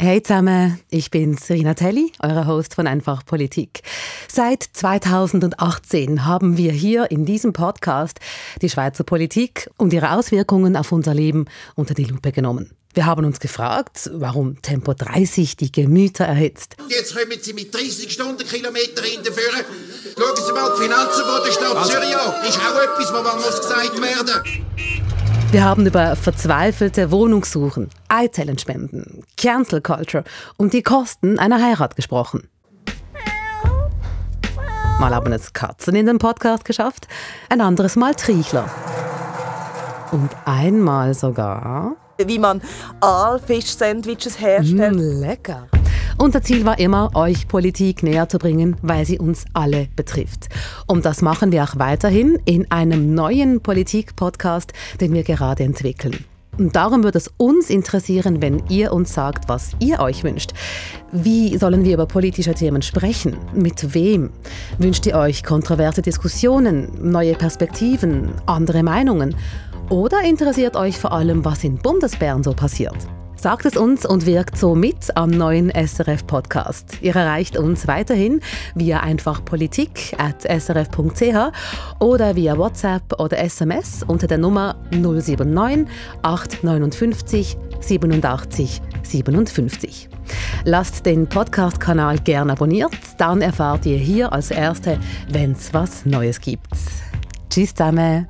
Hey zusammen, ich bin Serena Telli, eure Host von Einfach Politik. Seit 2018 haben wir hier in diesem Podcast die Schweizer Politik und ihre Auswirkungen auf unser Leben unter die Lupe genommen. Wir haben uns gefragt, warum Tempo 30 die Gemüter erhitzt. Jetzt kommen Sie mit 30 Stundenkilometer hinterführen. Schauen Sie mal die Finanzen von der Stadt also. Zürich an. Ist auch etwas, was muss gesagt werden. Wir haben über verzweifelte Wohnungssuchen, Eizellenspenden, Cancel Culture und die Kosten einer Heirat gesprochen. Mal haben es Katzen in den Podcast geschafft, ein anderes Mal Triechler. Und einmal sogar... Wie man Aalfisch-Sandwiches herstellt. Mm, lecker. Unser Ziel war immer, euch Politik näher zu bringen, weil sie uns alle betrifft. Und das machen wir auch weiterhin in einem neuen Politik-Podcast, den wir gerade entwickeln. Und darum würde es uns interessieren, wenn ihr uns sagt, was ihr euch wünscht. Wie sollen wir über politische Themen sprechen? Mit wem? Wünscht ihr euch kontroverse Diskussionen, neue Perspektiven, andere Meinungen? Oder interessiert euch vor allem, was in Bundesbern so passiert? Sagt es uns und wirkt so mit am neuen SRF-Podcast. Ihr erreicht uns weiterhin via einfachpolitik.srf.ch oder via WhatsApp oder SMS unter der Nummer 079 859 87 57. Lasst den Podcast-Kanal gerne abonniert, dann erfahrt ihr hier als Erste, wenn es was Neues gibt. Tschüss zusammen!